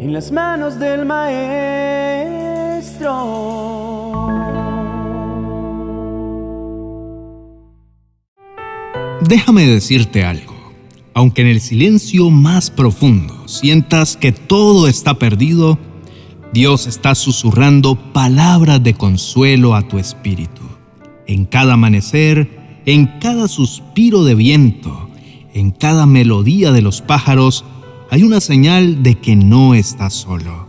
en las manos del Maestro. Déjame decirte algo. Aunque en el silencio más profundo sientas que todo está perdido, Dios está susurrando palabras de consuelo a tu espíritu. En cada amanecer, en cada suspiro de viento, en cada melodía de los pájaros, hay una señal de que no estás solo.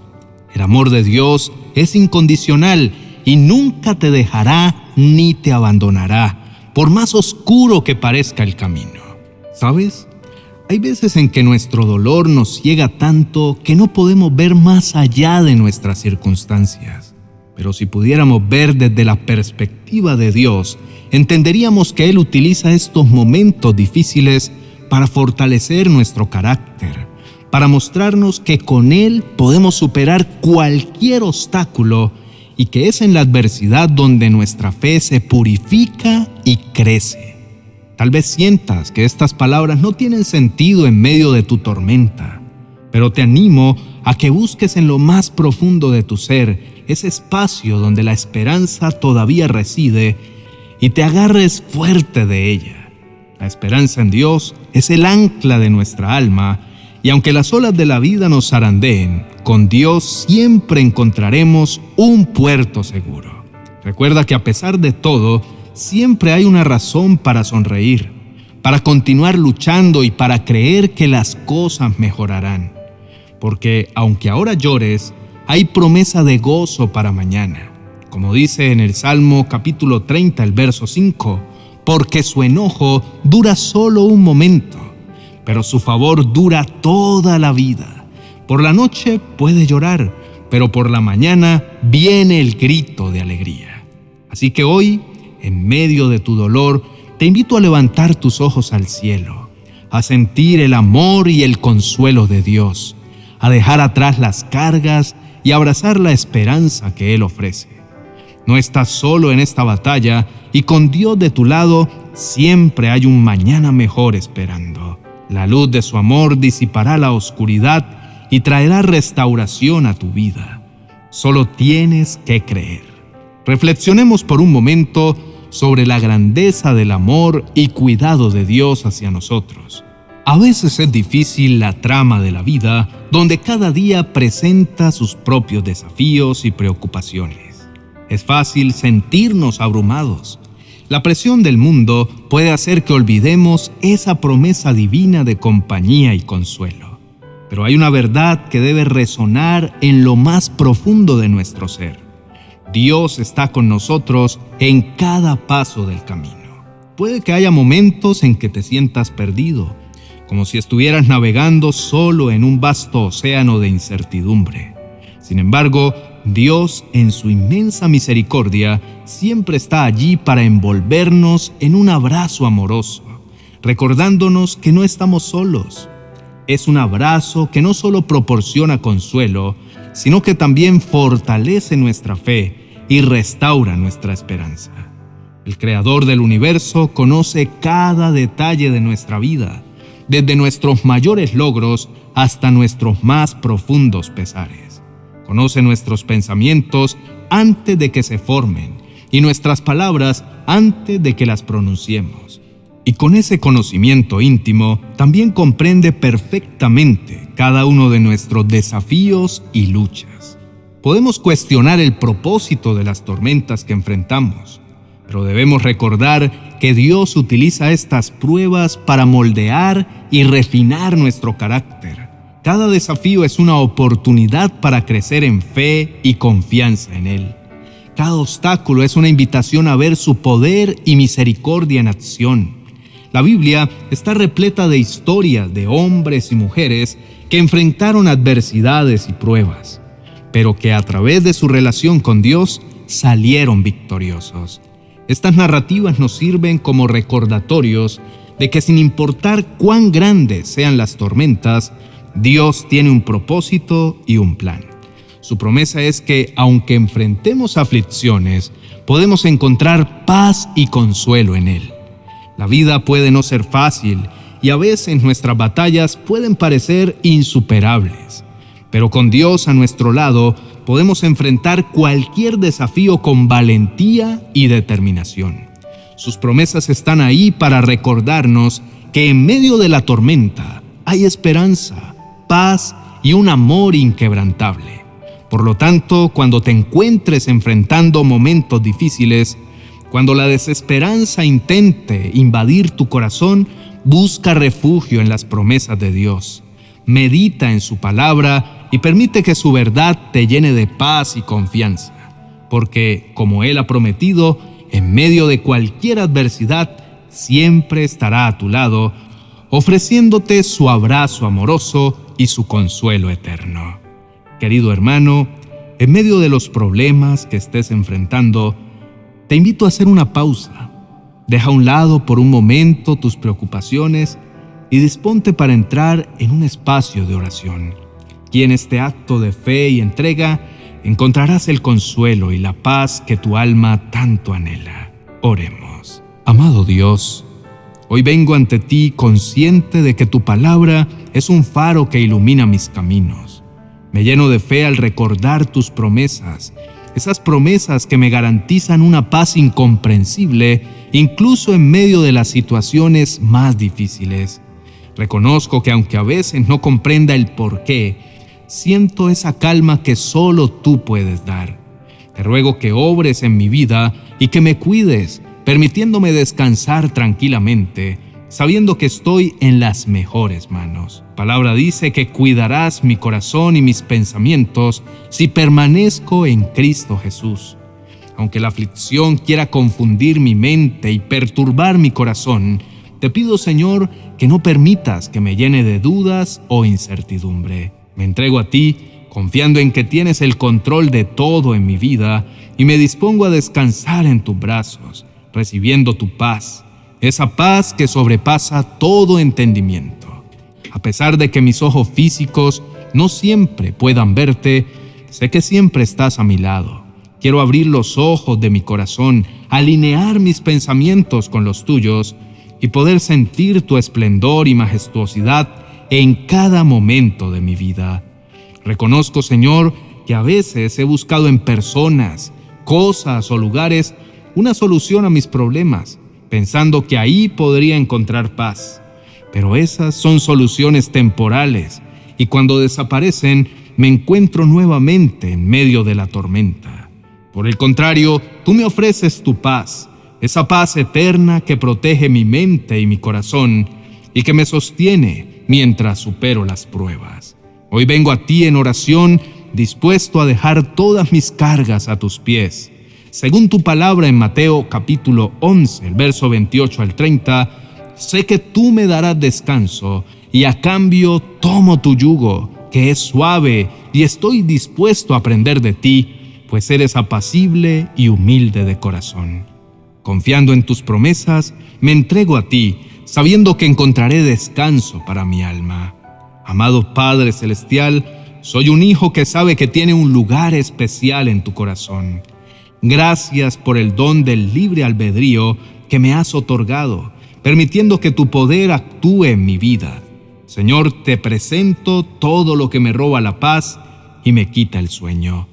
El amor de Dios es incondicional y nunca te dejará ni te abandonará, por más oscuro que parezca el camino. ¿Sabes? Hay veces en que nuestro dolor nos ciega tanto que no podemos ver más allá de nuestras circunstancias. Pero si pudiéramos ver desde la perspectiva de Dios, entenderíamos que Él utiliza estos momentos difíciles para fortalecer nuestro carácter, para mostrarnos que con Él podemos superar cualquier obstáculo y que es en la adversidad donde nuestra fe se purifica y crece. Tal vez sientas que estas palabras no tienen sentido en medio de tu tormenta, pero te animo a que busques en lo más profundo de tu ser ese espacio donde la esperanza todavía reside y te agarres fuerte de ella. La esperanza en Dios es el ancla de nuestra alma y aunque las olas de la vida nos zarandeen, con Dios siempre encontraremos un puerto seguro. Recuerda que a pesar de todo, siempre hay una razón para sonreír, para continuar luchando y para creer que las cosas mejorarán. Porque aunque ahora llores, hay promesa de gozo para mañana. Como dice en el Salmo capítulo 30, el verso 5, porque su enojo dura solo un momento, pero su favor dura toda la vida. Por la noche puede llorar, pero por la mañana viene el grito de alegría. Así que hoy en medio de tu dolor, te invito a levantar tus ojos al cielo, a sentir el amor y el consuelo de Dios, a dejar atrás las cargas y abrazar la esperanza que Él ofrece. No estás solo en esta batalla y con Dios de tu lado siempre hay un mañana mejor esperando. La luz de su amor disipará la oscuridad y traerá restauración a tu vida. Solo tienes que creer. Reflexionemos por un momento sobre la grandeza del amor y cuidado de Dios hacia nosotros. A veces es difícil la trama de la vida, donde cada día presenta sus propios desafíos y preocupaciones. Es fácil sentirnos abrumados. La presión del mundo puede hacer que olvidemos esa promesa divina de compañía y consuelo. Pero hay una verdad que debe resonar en lo más profundo de nuestro ser. Dios está con nosotros en cada paso del camino. Puede que haya momentos en que te sientas perdido, como si estuvieras navegando solo en un vasto océano de incertidumbre. Sin embargo, Dios, en su inmensa misericordia, siempre está allí para envolvernos en un abrazo amoroso, recordándonos que no estamos solos. Es un abrazo que no solo proporciona consuelo, sino que también fortalece nuestra fe y restaura nuestra esperanza. El Creador del universo conoce cada detalle de nuestra vida, desde nuestros mayores logros hasta nuestros más profundos pesares. Conoce nuestros pensamientos antes de que se formen y nuestras palabras antes de que las pronunciemos. Y con ese conocimiento íntimo también comprende perfectamente cada uno de nuestros desafíos y luchas. Podemos cuestionar el propósito de las tormentas que enfrentamos, pero debemos recordar que Dios utiliza estas pruebas para moldear y refinar nuestro carácter. Cada desafío es una oportunidad para crecer en fe y confianza en Él. Cada obstáculo es una invitación a ver su poder y misericordia en acción. La Biblia está repleta de historias de hombres y mujeres que enfrentaron adversidades y pruebas pero que a través de su relación con Dios salieron victoriosos. Estas narrativas nos sirven como recordatorios de que sin importar cuán grandes sean las tormentas, Dios tiene un propósito y un plan. Su promesa es que aunque enfrentemos aflicciones, podemos encontrar paz y consuelo en Él. La vida puede no ser fácil y a veces nuestras batallas pueden parecer insuperables Pero con Dios a nuestro lado podemos enfrentar cualquier desafío con valentía y determinación. Sus promesas están ahí para recordarnos que en medio de la tormenta hay esperanza, paz y un amor inquebrantable. Por lo tanto, cuando te encuentres enfrentando momentos difíciles, cuando la desesperanza intente invadir tu corazón, busca refugio en las promesas de Dios. Medita en su palabra y permite que su verdad te llene de paz y confianza. Porque, como Él ha prometido, en medio de cualquier adversidad, siempre estará a tu lado, ofreciéndote su abrazo amoroso y su consuelo eterno. Querido hermano, en medio de los problemas que estés enfrentando, te invito a hacer una pausa. Deja a un lado por un momento tus preocupaciones y disponte para entrar en un espacio de oración. Y en este acto de fe y entrega encontrarás el consuelo y la paz que tu alma tanto anhela. Oremos. Amado Dios, hoy vengo ante ti consciente de que tu palabra es un faro que ilumina mis caminos. Me lleno de fe al recordar tus promesas, esas promesas que me garantizan una paz incomprensible incluso en medio de las situaciones más difíciles. Reconozco que aunque a veces no comprenda el por qué, siento esa calma que solo tú puedes dar. Te ruego que obres en mi vida y que me cuides, permitiéndome descansar tranquilamente, sabiendo que estoy en las mejores manos. Palabra dice que cuidarás mi corazón y mis pensamientos si permanezco en Cristo Jesús. Aunque la aflicción quiera confundir mi mente y perturbar mi corazón, te pido, Señor, que no permitas que me llene de dudas o incertidumbre. Me entrego a ti, confiando en que tienes el control de todo en mi vida, y me dispongo a descansar en tus brazos, recibiendo tu paz, esa paz que sobrepasa todo entendimiento. A pesar de que mis ojos físicos no siempre puedan verte, sé que siempre estás a mi lado. Quiero abrir los ojos de mi corazón, alinear mis pensamientos con los tuyos, y poder sentir tu esplendor y majestuosidad en cada momento de mi vida. Reconozco, Señor, que a veces he buscado en personas, cosas o lugares una solución a mis problemas, pensando que ahí podría encontrar paz. Pero esas son soluciones temporales y cuando desaparecen me encuentro nuevamente en medio de la tormenta. Por el contrario, tú me ofreces tu paz esa paz eterna que protege mi mente y mi corazón y que me sostiene mientras supero las pruebas. Hoy vengo a ti en oración dispuesto a dejar todas mis cargas a tus pies. Según tu palabra en Mateo capítulo 11, el verso 28 al 30, sé que tú me darás descanso y a cambio tomo tu yugo, que es suave, y estoy dispuesto a aprender de ti, pues eres apacible y humilde de corazón. Confiando en tus promesas, me entrego a ti, sabiendo que encontraré descanso para mi alma. Amado Padre Celestial, soy un hijo que sabe que tiene un lugar especial en tu corazón. Gracias por el don del libre albedrío que me has otorgado, permitiendo que tu poder actúe en mi vida. Señor, te presento todo lo que me roba la paz y me quita el sueño.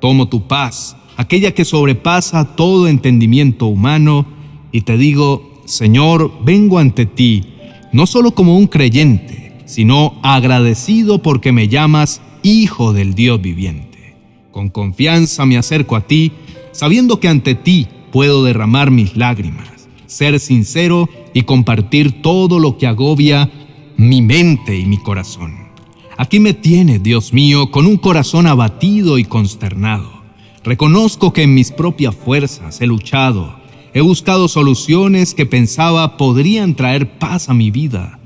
Tomo tu paz aquella que sobrepasa todo entendimiento humano, y te digo, Señor, vengo ante ti, no solo como un creyente, sino agradecido porque me llamas Hijo del Dios viviente. Con confianza me acerco a ti, sabiendo que ante ti puedo derramar mis lágrimas, ser sincero y compartir todo lo que agobia mi mente y mi corazón. Aquí me tienes, Dios mío, con un corazón abatido y consternado Reconozco que en mis propias fuerzas he luchado, he buscado soluciones que pensaba podrían traer paz a mi vida,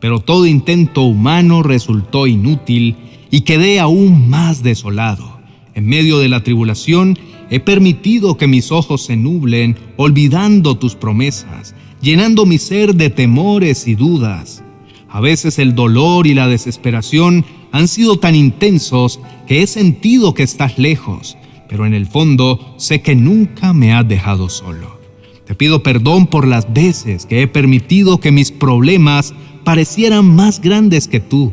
pero todo intento humano resultó inútil y quedé aún más desolado. En medio de la tribulación he permitido que mis ojos se nublen, olvidando tus promesas, llenando mi ser de temores y dudas. A veces el dolor y la desesperación han sido tan intensos que he sentido que estás lejos pero en el fondo sé que nunca me has dejado solo. Te pido perdón por las veces que he permitido que mis problemas parecieran más grandes que tú,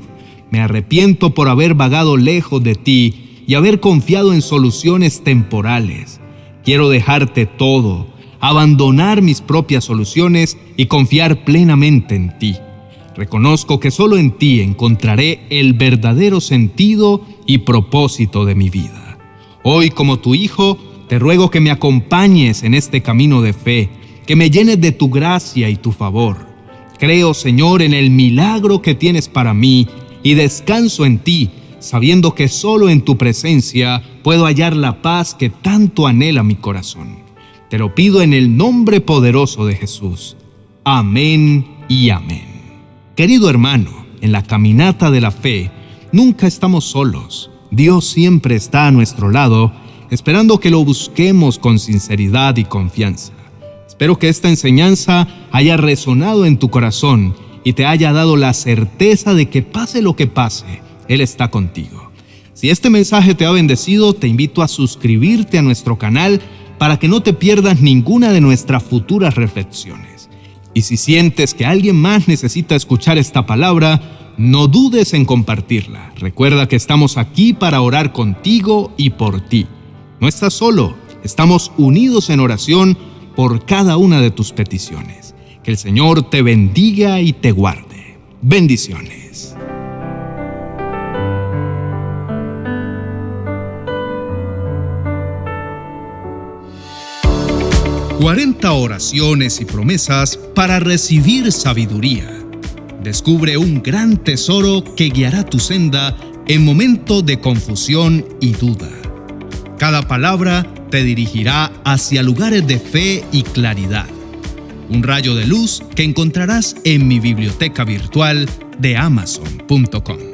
Me arrepiento por haber vagado lejos de ti y haber confiado en soluciones temporales. Quiero dejarte todo, abandonar mis propias soluciones y confiar plenamente en ti. Reconozco que solo en ti encontraré el verdadero sentido y propósito de mi vida. Hoy como tu hijo, te ruego que me acompañes en este camino de fe, que me llenes de tu gracia y tu favor. Creo, Señor, en el milagro que tienes para mí y descanso en ti, sabiendo que solo en tu presencia puedo hallar la paz que tanto anhela mi corazón. Te lo pido en el nombre poderoso de Jesús. Amén y amén. Querido hermano, en la caminata de la fe, nunca estamos solos. Dios siempre está a nuestro lado, esperando que lo busquemos con sinceridad y confianza. Espero que esta enseñanza haya resonado en tu corazón y te haya dado la certeza de que pase lo que pase, Él está contigo. Si este mensaje te ha bendecido, te invito a suscribirte a nuestro canal para que no te pierdas ninguna de nuestras futuras reflexiones. Y si sientes que alguien más necesita escuchar esta palabra, no dudes en compartirla. Recuerda que estamos aquí para orar contigo y por ti. No estás solo, estamos unidos en oración por cada una de tus peticiones. Que el Señor te bendiga y te guarde. Bendiciones. ...40 oraciones y promesas para recibir sabiduría. Descubre un gran tesoro que guiará tu senda en momentos de confusión y duda. Cada palabra te dirigirá hacia lugares de fe y claridad un rayo de luz que encontrarás en mi biblioteca virtual de amazon.com.